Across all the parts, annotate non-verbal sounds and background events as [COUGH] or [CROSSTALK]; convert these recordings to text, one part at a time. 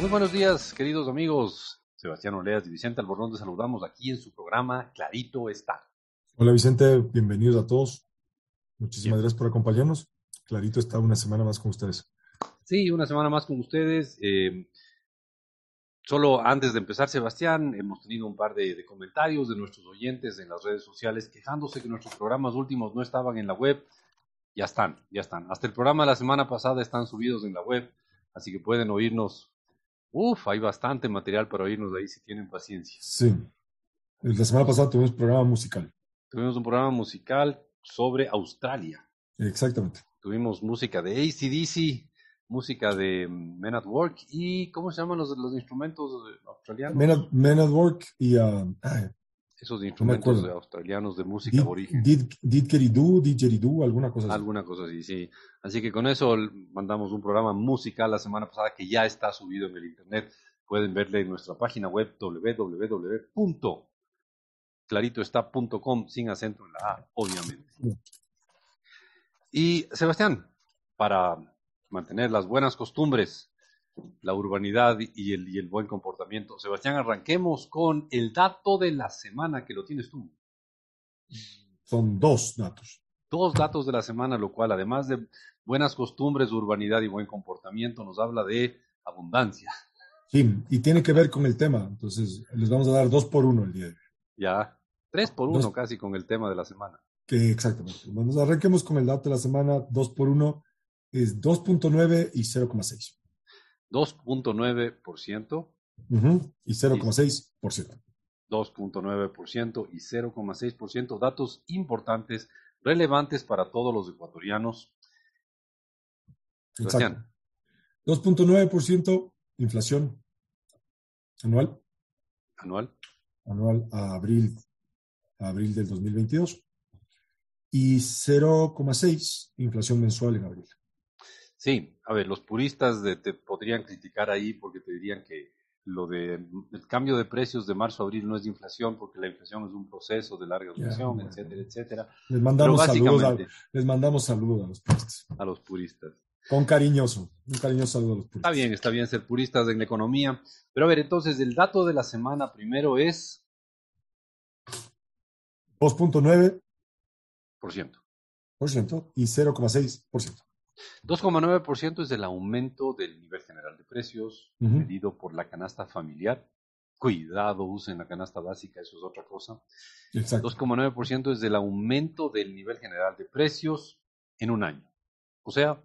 Muy buenos días, queridos amigos. Sebastián Oleas y Vicente Albornoz, te saludamos aquí en su programa Clarito está. Hola Vicente, bienvenidos a todos. Muchísimas gracias por acompañarnos. Clarito está una semana más con ustedes. Sí, una semana más con ustedes. Eh, solo antes de empezar, Sebastián, hemos tenido un par de, de, comentarios de nuestros oyentes en las redes sociales quejándose que nuestros programas últimos no estaban en la web. Ya están, ya están. Hasta el programa de la semana pasada están subidos en la web, así que pueden oírnos Uf, hay bastante material para oírnos ahí si tienen paciencia. Sí. La semana pasada tuvimos un programa musical. Tuvimos un programa musical sobre Australia. Exactamente. Tuvimos música de ACDC, música de Men at Work y ¿cómo se llaman los, los instrumentos australianos? Men at, Men at Work y uh, ay, esos instrumentos no australianos de música did, aborigen. Did, didgeridoo, didgeridoo, alguna cosa así. Alguna cosa así, sí. Así que con eso mandamos un programa musical la semana pasada que ya está subido en el internet. Pueden verle en nuestra página web www.claritoestá.com sin acento en la A, obviamente. Y Sebastián, para mantener las buenas costumbres, la urbanidad y el, y el, buen comportamiento. Sebastián, arranquemos con el dato de la semana, que lo tienes tú. Son dos datos. Dos datos de la semana, lo cual, además de buenas costumbres, urbanidad y buen comportamiento, nos habla de abundancia. Sí, y tiene que ver con el tema. Entonces, les vamos a dar dos por uno el día de hoy. Ya, tres por uno dos, casi con el tema de la semana. Que exactamente. Vamos, arranquemos con el dato de la semana. Dos por uno es 2.9 y 0,6. 2.9% uh -huh. y 0,6%. 2.9% y 0,6%, datos importantes, relevantes para todos los ecuatorianos. Exacto. 2.9% inflación anual. Anual. Anual a abril, a abril del 2022. Y 0,6 inflación mensual en abril. Sí, a ver, los puristas de, te podrían criticar ahí porque te dirían que lo de el cambio de precios de marzo a abril no es de inflación porque la inflación es un proceso de larga duración, yeah, etcétera, etcétera. Les mandamos saludos a, les mandamos saludos a los puristas. A los puristas. Con cariñoso, un cariñoso saludo a los puristas. Está bien, está bien ser puristas en la economía. Pero a ver, entonces el dato de la semana primero es 2.9 por ciento. Por ciento y 0,6 por ciento. 2,9% es el aumento del nivel general de precios uh -huh. medido por la canasta familiar. Cuidado, usen la canasta básica, eso es otra cosa. 2,9% es el aumento del nivel general de precios en un año. O sea,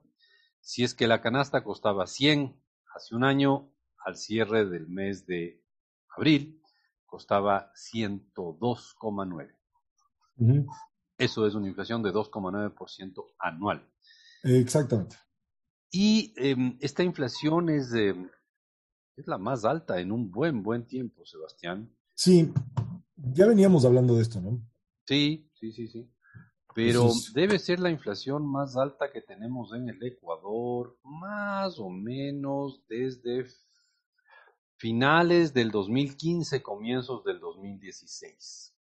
si es que la canasta costaba 100 hace un año, al cierre del mes de abril, costaba 102,9. Uh -huh. Eso es una inflación de 2,9% anual. Exactamente. Y eh, esta inflación es, eh, es la más alta en un buen, buen tiempo, Sebastián. Sí, ya veníamos hablando de esto, ¿no? Sí, sí, sí, sí. Pero Entonces, debe ser la inflación más alta que tenemos en el Ecuador, más o menos desde finales del 2015, comienzos del 2016.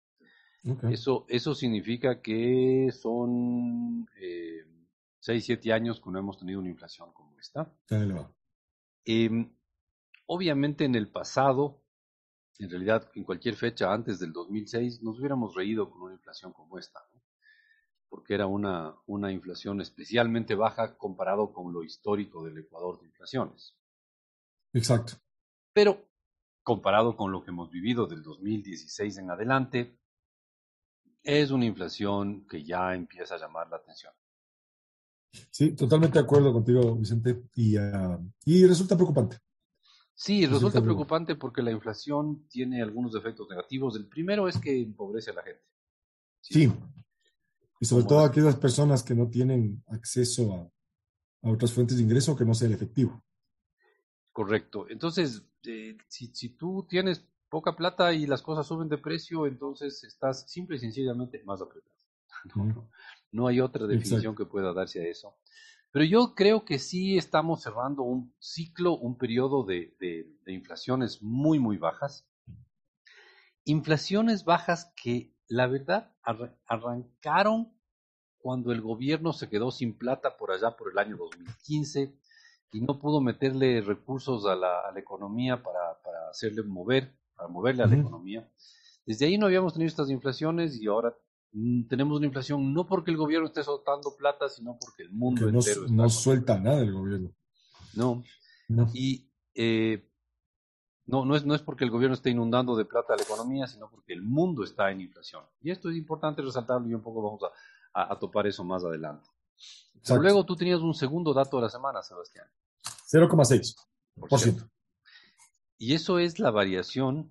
Okay. Eso, eso significa que son... Eh, 6, 7 años que no hemos tenido una inflación como esta. Eh, obviamente en el pasado, en realidad en cualquier fecha antes del 2006, nos hubiéramos reído con una inflación como esta, ¿no? porque era una, una inflación especialmente baja comparado con lo histórico del Ecuador de inflaciones. Exacto. Pero comparado con lo que hemos vivido del 2016 en adelante, es una inflación que ya empieza a llamar la atención. Sí, totalmente de acuerdo contigo, Vicente. Y, uh, y resulta preocupante. Sí, resulta, resulta preocupante porque la inflación tiene algunos efectos negativos. El primero es que empobrece a la gente. Sí. sí. Y sobre todo a aquellas personas que no tienen acceso a, a, otras fuentes de ingreso que no sea el efectivo. Correcto. Entonces, eh, si, si tú tienes poca plata y las cosas suben de precio, entonces estás simple y sencillamente más apretado. [LAUGHS] No, no hay otra definición Exacto. que pueda darse a eso. Pero yo creo que sí estamos cerrando un ciclo, un periodo de, de, de, inflaciones muy, muy bajas. Inflaciones bajas que, la verdad, ar arrancaron cuando el gobierno se quedó sin plata por allá por el año 2015 y no pudo meterle recursos a la, economía para, hacerle mover, para moverle a la economía. Desde ahí no habíamos tenido estas inflaciones y ahora tenemos una inflación no porque el gobierno esté soltando plata, sino porque el mundo entero no, no suelta nada el gobierno. No. no. Y eh, no, no es, no es porque el gobierno esté inundando de plata a la economía, sino porque el mundo está en inflación. Y esto es importante resaltarlo y un poco vamos a, topar eso más adelante. Pero luego tú tenías un segundo dato de la semana, Sebastián. 0,6%. Y eso es la variación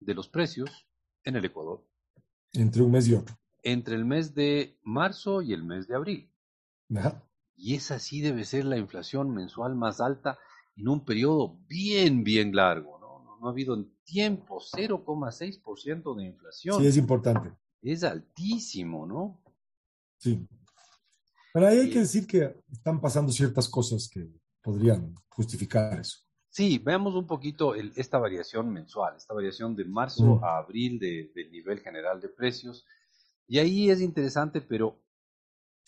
de los precios en el Ecuador. Entre un mes y otro. Entre el mes de marzo y el mes de abril. Y esa sí debe ser la inflación mensual más alta en un periodo bien, bien largo no ha habido en tiempo 0,6% de inflación. Sí, es importante. Es altísimo, ¿no? Sí. Pero ahí hay que decir que están pasando ciertas cosas que podrían justificar eso. Sí, veamos un poquito esta variación mensual, esta variación de marzo a abril del nivel general de precios. Y ahí es interesante, pero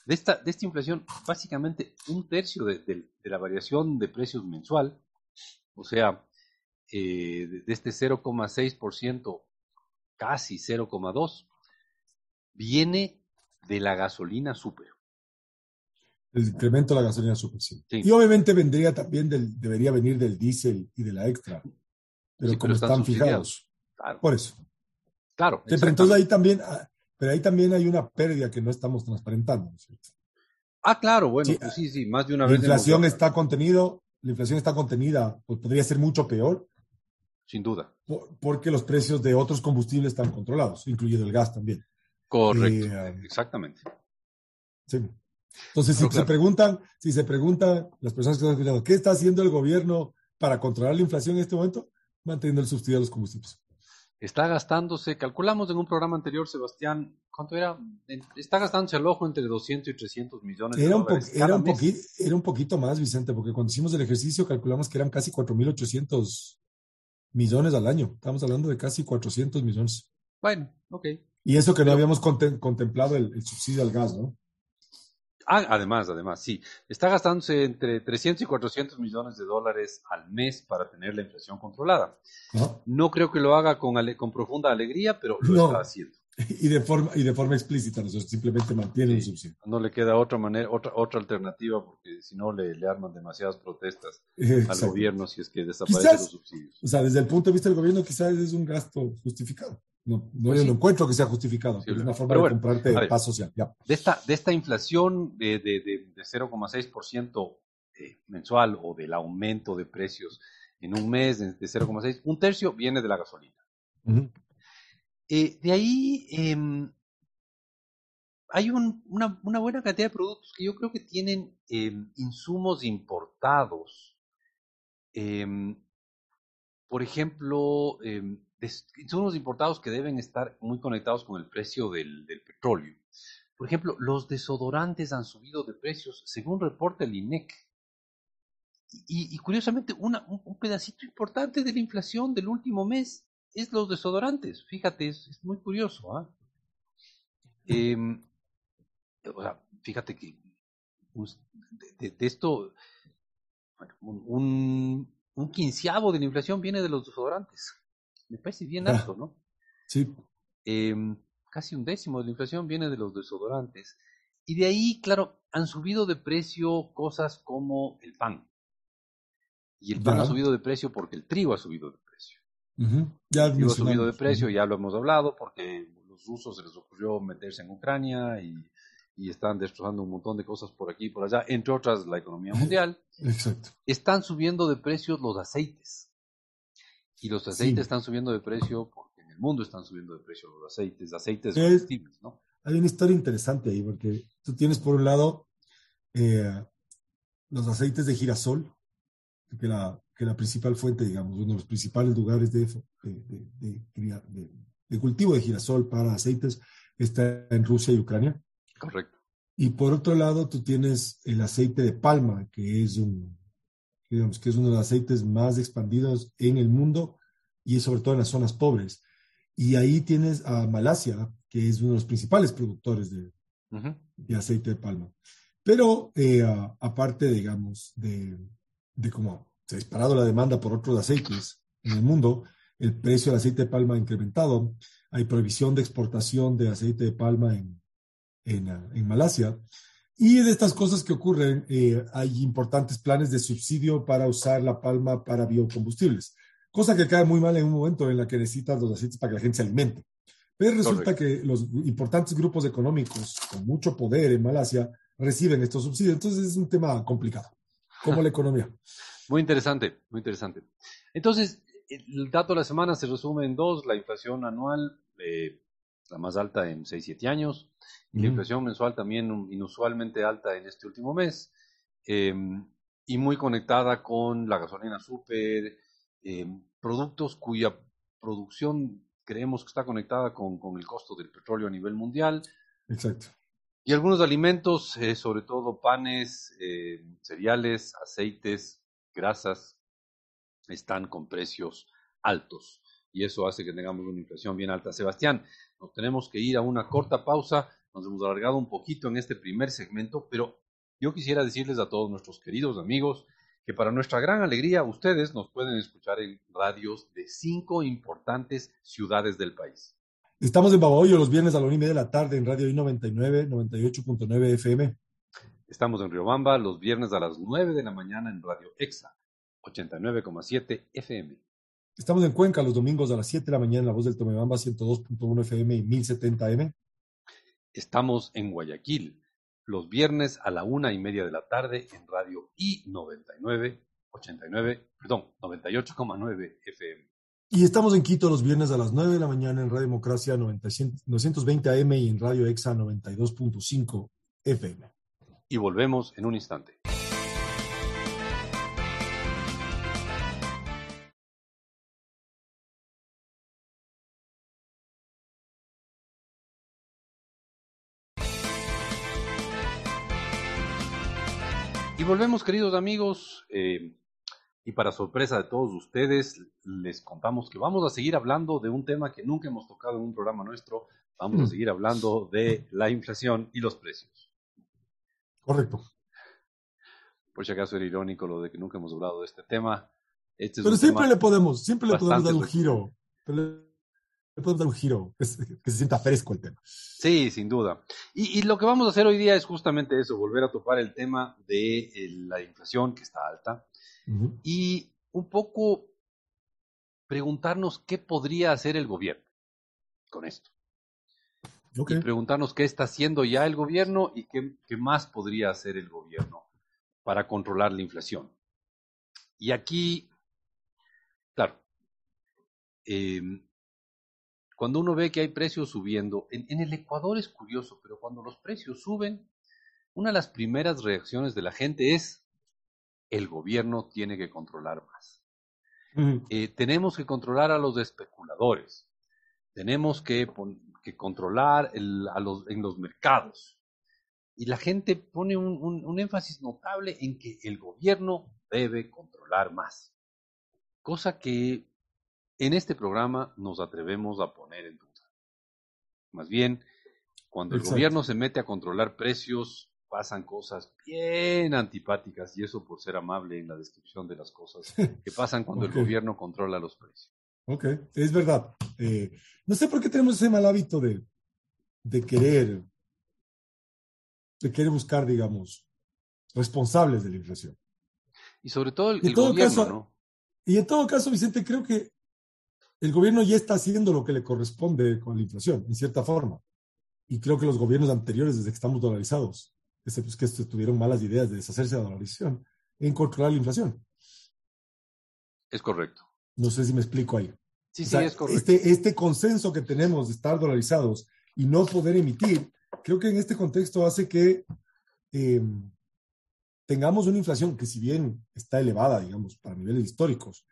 de esta, de esta inflación, básicamente un tercio de, de la variación de precios mensual, o sea, eh, de este 0,6%, casi 0,2%, viene de la gasolina super. El incremento de la gasolina super, sí. Y obviamente vendría también del, debería venir del diésel y de la extra. Pero como están, fijados. Por eso. Claro. pero entonces ahí también, ah, pero ahí también hay una pérdida que no estamos transparentando. Ah, claro, bueno, sí, pues sí, sí, más de una vez. La inflación está contenido, la inflación está contenida, pues podría ser mucho peor, sin duda. porque los precios de otros combustibles están controlados, incluyendo el gas también. Correcto, eh, exactamente. Sí. Entonces, si se preguntan, si se preguntan las personas que están escuchando, ¿qué está haciendo el gobierno para controlar la inflación en este momento? Manteniendo el subsidio a los combustibles. Está gastándose, calculamos en un programa anterior, Sebastián, ¿cuánto era? Está gastándose el ojo entre 200 y 300 millones de dólares. era, un era un poquito más, Vicente, porque cuando hicimos el ejercicio calculamos que eran casi 4.800 millones al año. Estamos hablando de casi 400 millones. Bueno, ok. Y eso que no habíamos contemplado el, subsidio al gas, ¿no? Ah, además, además, sí. Está gastándose entre 300 y 400 millones de dólares al mes para tener la inflación controlada. No creo que lo haga con, con profunda alegría, pero lo está haciendo. [LAUGHS] Y de forma, y de forma explícita, ¿no? simplemente mantiene el subsidio. No le queda otra manera, otra, otra alternativa, porque si no le, le arman demasiadas protestas [LAUGHS] al gobierno si es que desaparecen los subsidios. O sea, desde el punto de vista del gobierno, quizás es un gasto justificado. No, no, pues encuentro que sea justificado, pero es una forma de comprarte paz social. De, esta, de esta inflación de, de, de, de 0,6% eh, mensual o del aumento de precios en un mes de, 0,6, un tercio viene de la gasolina. Eh, de ahí em, hay una, buena cantidad de productos que yo creo que tienen em, insumos importados. Em, por ejemplo, insumos importados que deben estar muy conectados con el precio del, petróleo. Por ejemplo, los desodorantes han subido de precios, según reporta el INEC. Y, curiosamente, un, un, pedacito importante de la inflación del último mes es los desodorantes. Fíjate, es, muy curioso. ¿ah? Em, fíjate que de, esto, un, un, quinceavo de la inflación viene de los desodorantes. Me parece bien alto, ¿no? Sí. Em, casi un décimo de la inflación viene de los desodorantes. Y de ahí, claro, han subido de precio cosas como el pan. Y el pan ha subido de precio porque el trigo ha subido de precio. Ya ha subido de precio, ya lo hemos hablado, porque los rusos se les ocurrió meterse en Ucrania y, están destrozando un montón de cosas por aquí y por allá, entre otras la economía [LAUGHS] mundial. Exacto. Están subiendo de precio los aceites. Y los aceites están subiendo de precio porque en el mundo están subiendo de precio los aceites, aceites comestibles, ¿no? Hay una historia interesante ahí, porque tú tienes por un lado eh, los aceites de girasol, que la, que la principal fuente, digamos, uno de los principales lugares de, de, cultivo de girasol para aceites está en Rusia y Ucrania. Correcto. Y por otro lado, tú tienes el aceite de palma, que es un, digamos, que es uno de los aceites más expandidos en el mundo y sobre todo en las zonas pobres. Y ahí tienes a Malasia, que es uno de los principales productores de, de aceite de palma. Pero eh, aparte, digamos, de, de cómo se ha disparado la demanda por otros aceites en el mundo, el precio del aceite de palma ha incrementado, hay prohibición de exportación de aceite de palma en, en, Malasia. Y de estas cosas que ocurren, eh, hay importantes planes de subsidio para usar la palma para biocombustibles, cosa que cae muy mal en un momento en la que necesitas los aceites para que la gente se alimente. Pero resulta que los importantes grupos económicos con mucho poder en Malasia reciben estos subsidios. Entonces es un tema complicado, como la economía. [LAUGHS] Muy interesante, muy interesante. Entonces, el dato de la semana se resume en dos, la inflación anual, eh, la más alta en 6-7 años, y la inflación mensual también inusualmente alta en este último mes, em, y muy conectada con la gasolina super, em, productos cuya producción creemos que está conectada con, con, el costo del petróleo a nivel mundial. Exacto. Y algunos alimentos, eh, sobre todo panes, eh, cereales, aceites, grasas, están con precios altos. Y eso hace que tengamos una inflación bien alta. Sebastián, nos tenemos que ir a una corta pausa. Nos hemos alargado un poquito en este primer segmento, pero yo quisiera decirles a todos nuestros queridos amigos que para nuestra gran alegría ustedes nos pueden escuchar en radios de cinco importantes ciudades del país. Estamos en Babahoyo los viernes a la una y media de la tarde en Radio I99, 98.9 FM. Estamos en Riobamba los viernes a las 9 de la mañana en Radio EXA, 89,7 FM. Estamos en Cuenca los domingos a las 7 de la mañana en La Voz del Tomebamba, 102.1 FM y 1070 M. Estamos en Guayaquil los viernes a la una y media de la tarde en Radio I99, 89, perdón, 98,9 FM. Y estamos en Quito los viernes a las 9 de la mañana en Radio Democracia 920 AM y en Radio EXA 92.5 FM. Y volvemos en un instante. volvemos, queridos amigos, eh, y para sorpresa de todos ustedes, les contamos que vamos a seguir hablando de un tema que nunca hemos tocado en un programa nuestro. Vamos a mm. seguir hablando de la inflación y los precios. Correcto. Por si acaso era irónico lo de que nunca hemos hablado de este tema. Este Pero siempre le podemos, siempre le podemos dar un giro le podemos dar un giro, que se, sienta fresco el tema. Sí, sin duda. Y, lo que vamos a hacer hoy día es justamente eso, volver a topar el tema de la inflación que está alta y un poco preguntarnos qué podría hacer el gobierno con esto. Y preguntarnos qué está haciendo ya el gobierno y qué, qué más podría hacer el gobierno para controlar la inflación. Y aquí, claro, eh, cuando uno ve que hay precios subiendo, en, el Ecuador es curioso, pero cuando los precios suben, una de las primeras reacciones de la gente es, el gobierno tiene que controlar más. Eh, tenemos que controlar a los especuladores, tenemos que, controlar a los, en los mercados. Y la gente pone un énfasis notable en que el gobierno debe controlar más. Cosa que en este programa nos atrevemos a poner en duda. Más bien, cuando el gobierno se mete a controlar precios, pasan cosas bien antipáticas, y eso por ser amable en la descripción de las cosas [LAUGHS] que pasan cuando el gobierno controla los precios. Ok, es verdad. Eh, no sé por qué tenemos ese mal hábito de, de querer, de querer buscar, digamos, responsables de la inflación. Y sobre todo el, gobierno, ¿no? Y en todo caso, Vicente, creo que el gobierno ya está haciendo lo que le corresponde con la inflación, en cierta forma. Y creo que los gobiernos anteriores, desde que estamos dolarizados, este, pues, que tuvieron malas ideas de deshacerse de la dolarización, en controlar la inflación. Es correcto. No sé si me explico ahí. Sí, sí, es correcto. Este, este consenso que tenemos de estar dolarizados y no poder emitir, creo que en este contexto hace que eh, tengamos una inflación que si bien está elevada, digamos, para niveles históricos,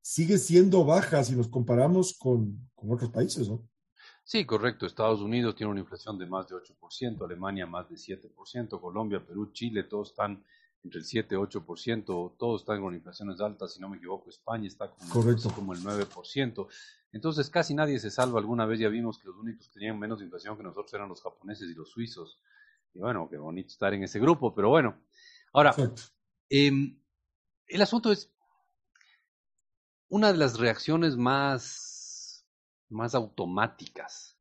sigue siendo baja si nos comparamos con, con otros países, ¿no? Sí, correcto. Estados Unidos tiene una inflación de más de 8%, Alemania más de 7%, Colombia, Perú, Chile, todos están entre el 7 y 8%, todos están con inflaciones altas, si no me equivoco, España está como, correcto. como el 9%. Entonces casi nadie se salva. Alguna vez ya vimos que los únicos que tenían menos inflación que nosotros eran los japoneses y los suizos. Y bueno, qué bonito estar en ese grupo, pero bueno. Ahora, eh, el asunto es una de las reacciones más, más automáticas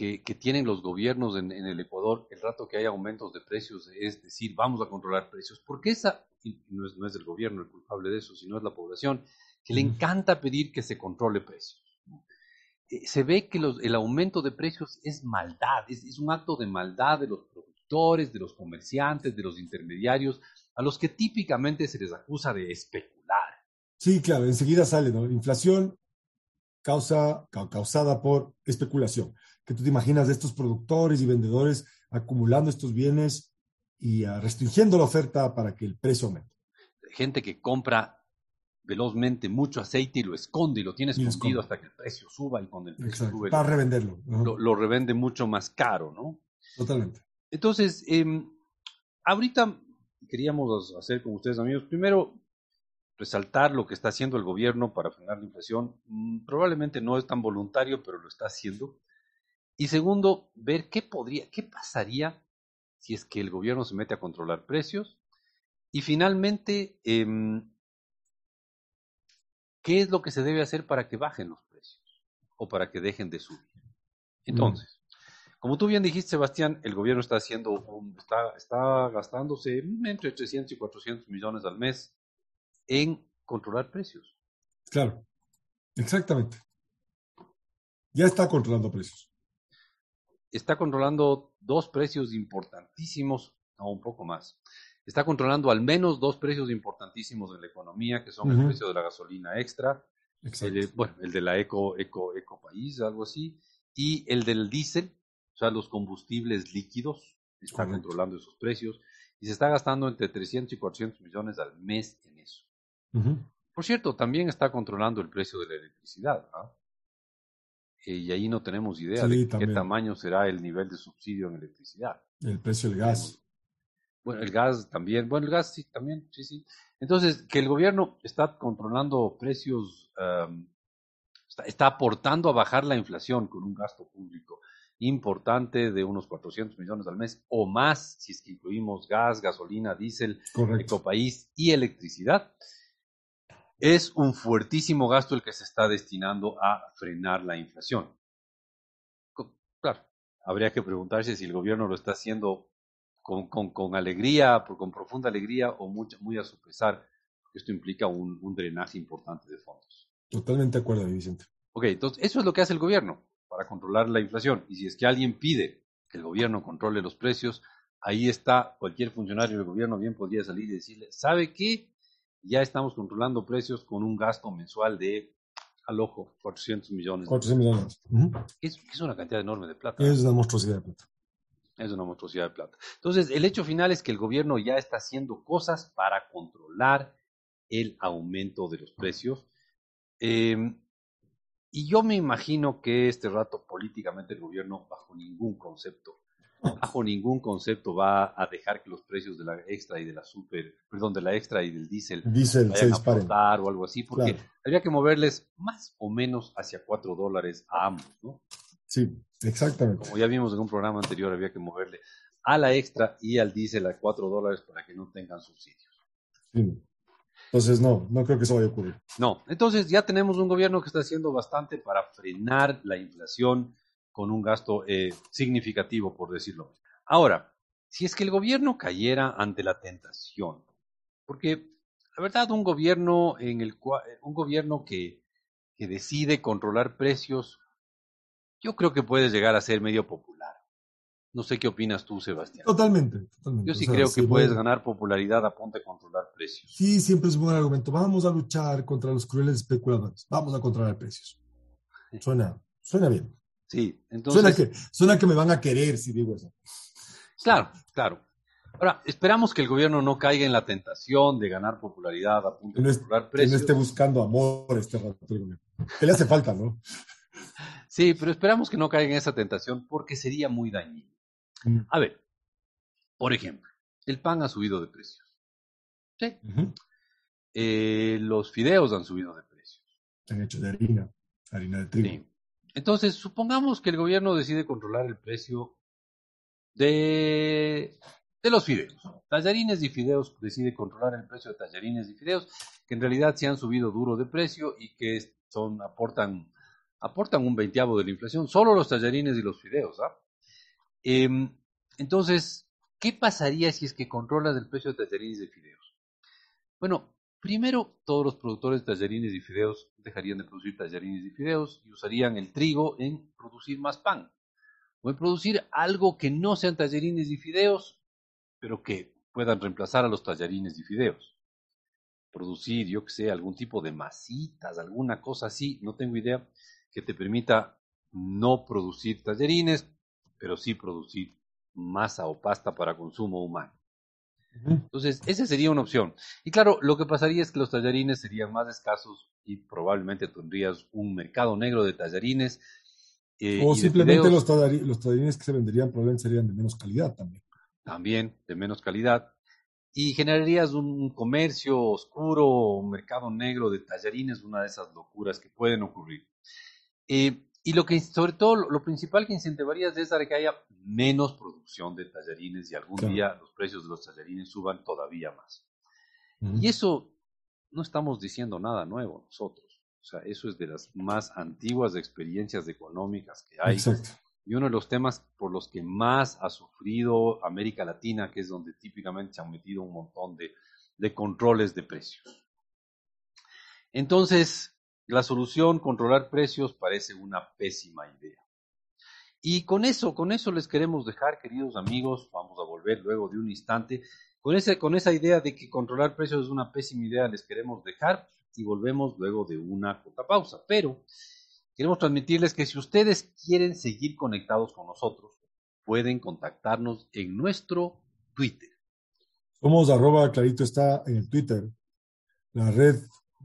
que, tienen los gobiernos en, el Ecuador el rato que hay aumentos de precios es decir, vamos a controlar precios, porque esa, no es, no es el gobierno el culpable de eso, sino es la población, que le encanta pedir que se controle precios. Eh, se ve que el aumento de precios es maldad, es, un acto de maldad de los productores, de los comerciantes, de los intermediarios, a los que típicamente se les acusa de especular. Sí, claro, enseguida sale, ¿no? Inflación causa, causada por especulación que tú te imaginas de estos productores y vendedores acumulando estos bienes y ah, restringiendo la oferta para que el precio aumente. Gente que compra velozmente mucho aceite y lo esconde y lo tiene escondido hasta que el precio suba y cuando el precio sube. Para revenderlo. Lo, revende mucho más caro, ¿no? Totalmente. Entonces, em, ahorita queríamos hacer con ustedes, amigos, primero resaltar lo que está haciendo el gobierno para frenar la inflación. Mm, probablemente no es tan voluntario, pero lo está haciendo. Y segundo, ver qué podría, qué pasaría si es que el gobierno se mete a controlar precios. Y finalmente, em, ¿qué es lo que se debe hacer para que bajen los precios o para que dejen de subir? Entonces, como tú bien dijiste, Sebastián, el gobierno está haciendo, está, está gastándose entre 300 y 400 millones al mes en controlar precios. Claro, exactamente. Ya está controlando precios está controlando dos precios importantísimos, o un poco más. Está controlando al menos dos precios importantísimos en la economía, que son el precio de la gasolina extra, el, bueno, el de la eco, eco, eco país, algo así, y el del diésel, o sea, los combustibles líquidos, está controlando esos precios, y se está gastando entre 300 y 400 millones al mes en eso. Por cierto, también está controlando el precio de la electricidad. ¿ah? Eh, y ahí no tenemos idea de qué tamaño será el nivel de subsidio en electricidad. El precio del gas. Bueno, el gas también. Bueno, el gas sí, también, sí, sí. Entonces, que el gobierno está controlando precios, está, aportando a bajar la inflación con un gasto público importante de unos 400 millones al mes o más, si es que incluimos gas, gasolina, diésel, ecopaís y electricidad es un fuertísimo gasto el que se está destinando a frenar la inflación. Claro, habría que preguntarse si el gobierno lo está haciendo con, con, alegría, con profunda alegría o muy, muy a su pesar, porque esto implica un, un drenaje importante de fondos. Totalmente de acuerdo, Vicente. Ok, entonces eso es lo que hace el gobierno para controlar la inflación. Y si es que alguien pide que el gobierno controle los precios, ahí está cualquier funcionario del gobierno bien podría salir y decirle, ¿sabe qué? Ya estamos controlando precios con un gasto mensual de, al ojo, 400 millones. 400 millones. es, una cantidad enorme de plata. Es una monstruosidad de plata. Es una monstruosidad de plata. Entonces, el hecho final es que el gobierno ya está haciendo cosas para controlar el aumento de los precios. Em, y yo me imagino que este rato políticamente el gobierno, bajo ningún concepto, bajo ningún concepto va a dejar que los precios de la extra y de la super, perdón, de la extra y del diésel, diésel se disparen. o algo así, porque habría que moverles más o menos hacia 4 dólares a ambos, ¿no? Sí, exactamente. Como ya vimos en un programa anterior, había que moverle a la extra y al diésel a 4 dólares para que no tengan subsidios. Sí. Entonces, no, no creo que eso vaya a ocurrir. No, entonces ya tenemos un gobierno que está haciendo bastante para frenar la inflación, con un gasto eh, significativo, por decirlo. Ahora, si es que el gobierno cayera ante la tentación, porque la verdad un gobierno en el cual, un gobierno que, que decide controlar precios, yo creo que puede llegar a ser medio popular. No sé qué opinas tú, Sebastián. Totalmente, totalmente. Yo sí creo que puedes ganar popularidad a punto de controlar precios. Sí, siempre es un buen argumento. Vamos a luchar contra los crueles especuladores. Vamos a controlar precios. Suena, suena bien. Sí, entonces. Suena que, suena que me van a querer si digo eso. Claro, claro. Ahora, esperamos que el gobierno no caiga en la tentación de ganar popularidad a punto de controlar precios. Que no esté buscando amor este rato. Que le hace falta, ¿no? Sí, pero esperamos que no caiga en esa tentación porque sería muy dañino. Mm. A ver, por ejemplo, el pan ha subido de precios. Sí. Eh, los fideos han subido de precios. Han hecho de harina, harina de trigo. Sí. Entonces, supongamos que el gobierno decide controlar el precio de los fideos. Tallarines y fideos decide controlar el precio de tallarines y fideos, que en realidad se han subido duro de precio y que son, aportan, aportan un veinteavo de la inflación, solo los tallarines y los fideos. ¿ah? Em, entonces, ¿qué pasaría si es que controlas el precio de tallarines y fideos? Bueno, primero todos los productores de tallarines y fideos dejarían de producir tallarines y fideos y usarían el trigo en producir más pan o en producir algo que no sean tallarines y fideos pero que puedan reemplazar a los tallarines y fideos. Producir, yo que sé, algún tipo de masitas, alguna cosa así, no tengo idea, que te permita no producir tallarines, pero sí producir masa o pasta para consumo humano. Entonces, esa sería una opción. Y claro, lo que pasaría es que los tallarines serían más escasos y probablemente tendrías un mercado negro de tallarines. Eh, o simplemente los, los tallarines que se venderían probablemente serían de menos calidad también también de menos calidad, y generarías un comercio oscuro, un mercado negro de tallarines, una de esas locuras que pueden ocurrir. Eh, y lo que, sobre todo, lo, principal que incentivarías es que haya menos producción de tallarines y algún día los precios de los tallarines suban todavía más. Y eso no estamos diciendo nada nuevo nosotros. O sea, eso es de las más antiguas experiencias económicas que hay. Exacto y uno de los temas por los que más ha sufrido América Latina, que es donde típicamente se han metido un montón de, de controles de precios. Entonces, la solución, controlar precios, parece una pésima idea. Y con eso, con eso les queremos dejar, queridos amigos, vamos a volver luego de un instante, con, con esa idea de que controlar precios es una pésima idea, les queremos dejar y volvemos luego de una corta pausa. Pero Queremos transmitirles que si ustedes quieren seguir conectados con nosotros, pueden contactarnos en nuestro Twitter. Somos arroba clarito está en el Twitter. La red,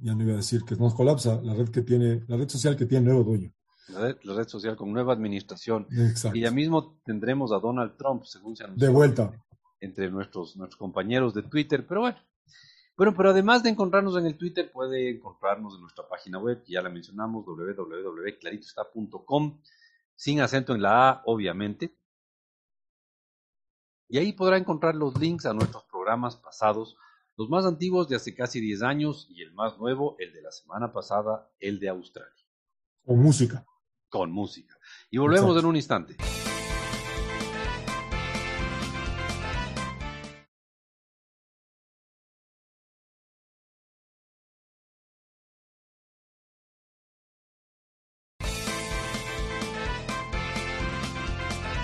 ya no iba a decir que nos colapsa, la red que tiene, la red social que tiene nuevo dueño. La red, la red social con nueva administración. Exacto. Y ya mismo tendremos a Donald Trump, según se anunció. De vuelta. Entre nuestros, nuestros compañeros de Twitter. Pero bueno, bueno, pero además de encontrarnos en el Twitter, puede encontrarnos en nuestra página web, que ya la mencionamos, www.claritoestá.com, sin acento en la A, obviamente. Y ahí podrá encontrar los links a nuestros programas pasados, los más antiguos de hace casi 10 años y el más nuevo, el de la semana pasada, el de Australia. Con música. Con música. Y volvemos en un instante.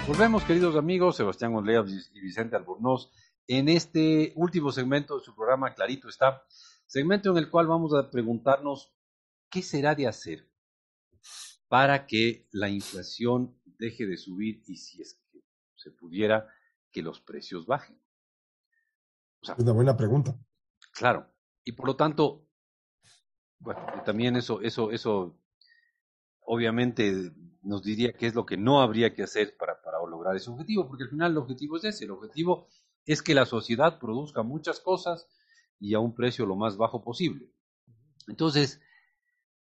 Volvemos, queridos amigos, Sebastián Olea y Vicente Albornoz, en este último segmento de su programa Clarito está, segmento en el cual vamos a preguntarnos qué será de hacer para que la inflación deje de subir y si es que se pudiera que los precios bajen. una buena pregunta. Claro, y por lo tanto, bueno, también eso, eso, eso, obviamente nos diría qué es lo que no habría que hacer para, lograr ese objetivo, porque al final el objetivo es ese, el objetivo es que la sociedad produzca muchas cosas y a un precio lo más bajo posible. Entonces,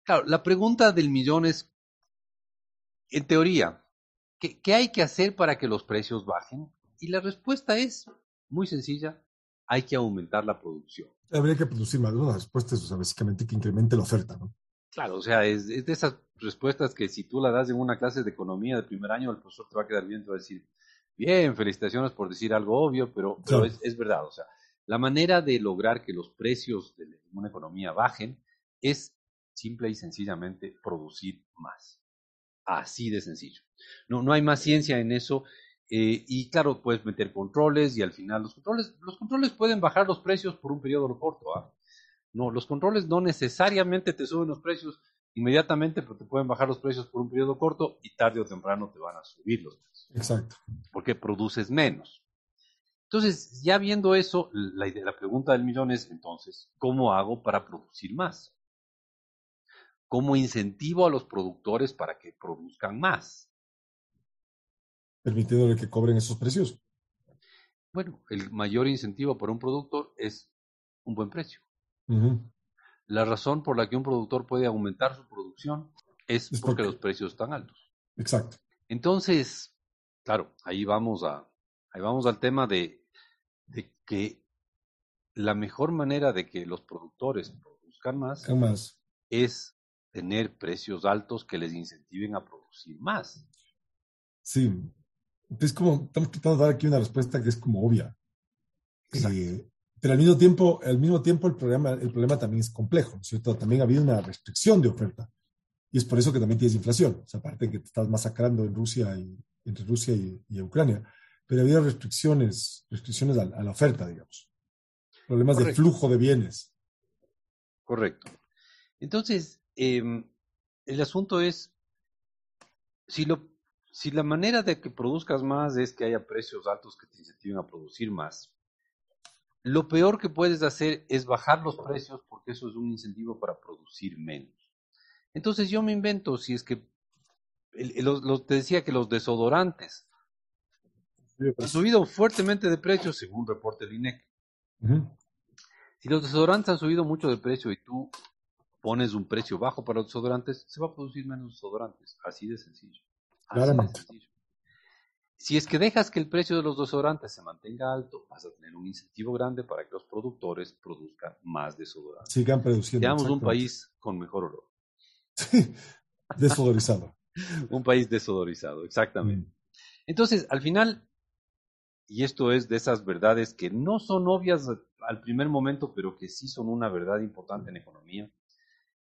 claro, la pregunta del millón es, en teoría, ¿qué, ¿qué, hay que hacer para que los precios bajen? Y la respuesta es muy sencilla, hay que aumentar la producción. Habría que producir más. Una respuesta es básicamente que incremente la oferta, ¿no? Claro, o sea, es, de esas respuestas que si tú la das en una clase de economía de primer año, el profesor te va a quedar bien, te va a decir, bien, felicitaciones por decir algo obvio, pero, es, verdad, o sea, la manera de lograr que los precios de una economía bajen es simple y sencillamente producir más. Así de sencillo. No, no hay más ciencia en eso. Eh, y claro, puedes meter controles y al final los controles, los controles pueden bajar los precios por un periodo corto. ¿ah? No, los controles no necesariamente te suben los precios inmediatamente, pero te pueden bajar los precios por un periodo corto y tarde o temprano te van a subir los precios. Exacto. Porque produces menos. Entonces, ya viendo eso, la, la pregunta del millón es entonces, ¿cómo hago para producir más? ¿Cómo incentivo a los productores para que produzcan más? Permitiéndole que cobren esos precios. Bueno, el mayor incentivo para un productor es un buen precio. La razón por la que un productor puede aumentar su producción es, porque, los precios están altos. Exacto. Entonces, claro, ahí vamos a, ahí vamos al tema de que la mejor manera de que los productores produzcan más, más. es tener precios altos que les incentiven a producir más. Sí, es como, estamos tratando de dar aquí una respuesta que es como obvia. Eh, pero al mismo tiempo, al mismo tiempo el, problema, el problema también es complejo, ¿cierto? También ha habido una restricción de oferta. Y es por eso que también tienes inflación. O sea, aparte que te estás masacrando en Rusia y, entre Rusia y, Ucrania. Pero ha habido restricciones, restricciones a, la oferta, digamos. Problemas de flujo de bienes. Correcto. Entonces, em, el asunto es, si, lo, si la manera de que produzcas más es que haya precios altos que te incentiven a producir más, lo peor que puedes hacer es bajar los precios porque eso es un incentivo para producir menos. Entonces yo me invento, si es que, te decía que los desodorantes han subido fuertemente de precio según reporte del INEC. Si los desodorantes han subido mucho de precio y tú pones un precio bajo para los desodorantes, se va a producir menos desodorantes. Así de sencillo. Así de sencillo. Si es que dejas que el precio de los desodorantes se mantenga alto, vas a tener un incentivo grande para que los productores produzcan más desodorantes. Sigan produciendo. Seamos un país con mejor olor. Sí, desodorizado. [LAUGHS] un país desodorizado, exactamente. Mm. Entonces, al final, y esto es de esas verdades que no son obvias al primer momento, pero que sí son una verdad importante en economía,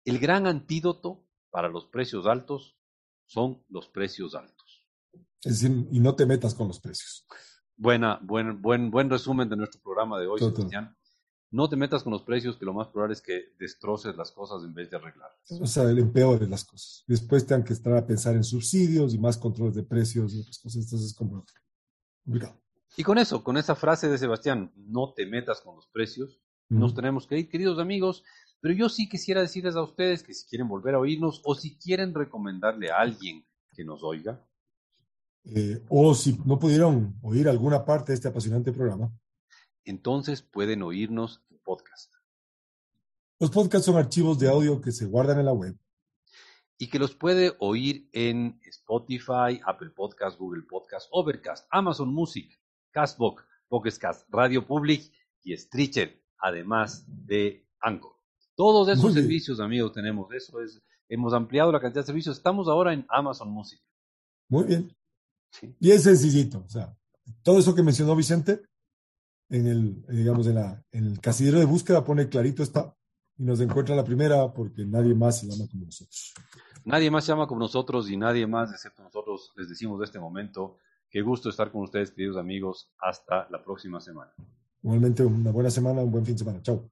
el gran antídoto para los precios altos son los precios altos. Es decir, y no te metas con los precios. Buena, buen, buen, buen resumen de nuestro programa de hoy, Sebastián. No te metas con los precios, que lo más probable es que destroces las cosas en vez de arreglar. O sea, empeores las cosas. Después tengan que estar a pensar en subsidios y más controles de precios y otras cosas. Entonces es complicado. Y con eso, con esa frase de Sebastián, no te metas con los precios, nos tenemos que ir, queridos amigos. Pero yo sí quisiera decirles a ustedes que si quieren volver a oírnos o si quieren recomendarle a alguien que nos oiga, eh, o si no pudieron oír alguna parte de este apasionante programa, entonces pueden oírnos en podcast. Los podcasts son archivos de audio que se guardan en la web. Y que los puede oír en Spotify, Apple Podcast, Google Podcast, Overcast, Amazon Music, Castbox, Pocketcast, Radio Public y Stitcher, además de Anchor. Todos esos servicios, amigos, tenemos. Eso es, hemos ampliado la cantidad de servicios. Estamos ahora en Amazon Music. Muy bien. Y es sencillito. O sea, todo eso que mencionó Vicente, en el, digamos, en, la, en el casillero de búsqueda pone clarito está y nos encuentra la primera porque nadie más se llama como nosotros. Nadie más se llama como nosotros y nadie más, excepto nosotros, les decimos de este momento. Qué gusto estar con ustedes, queridos amigos. Hasta la próxima semana. Igualmente, una buena semana, un buen fin de semana. Chao.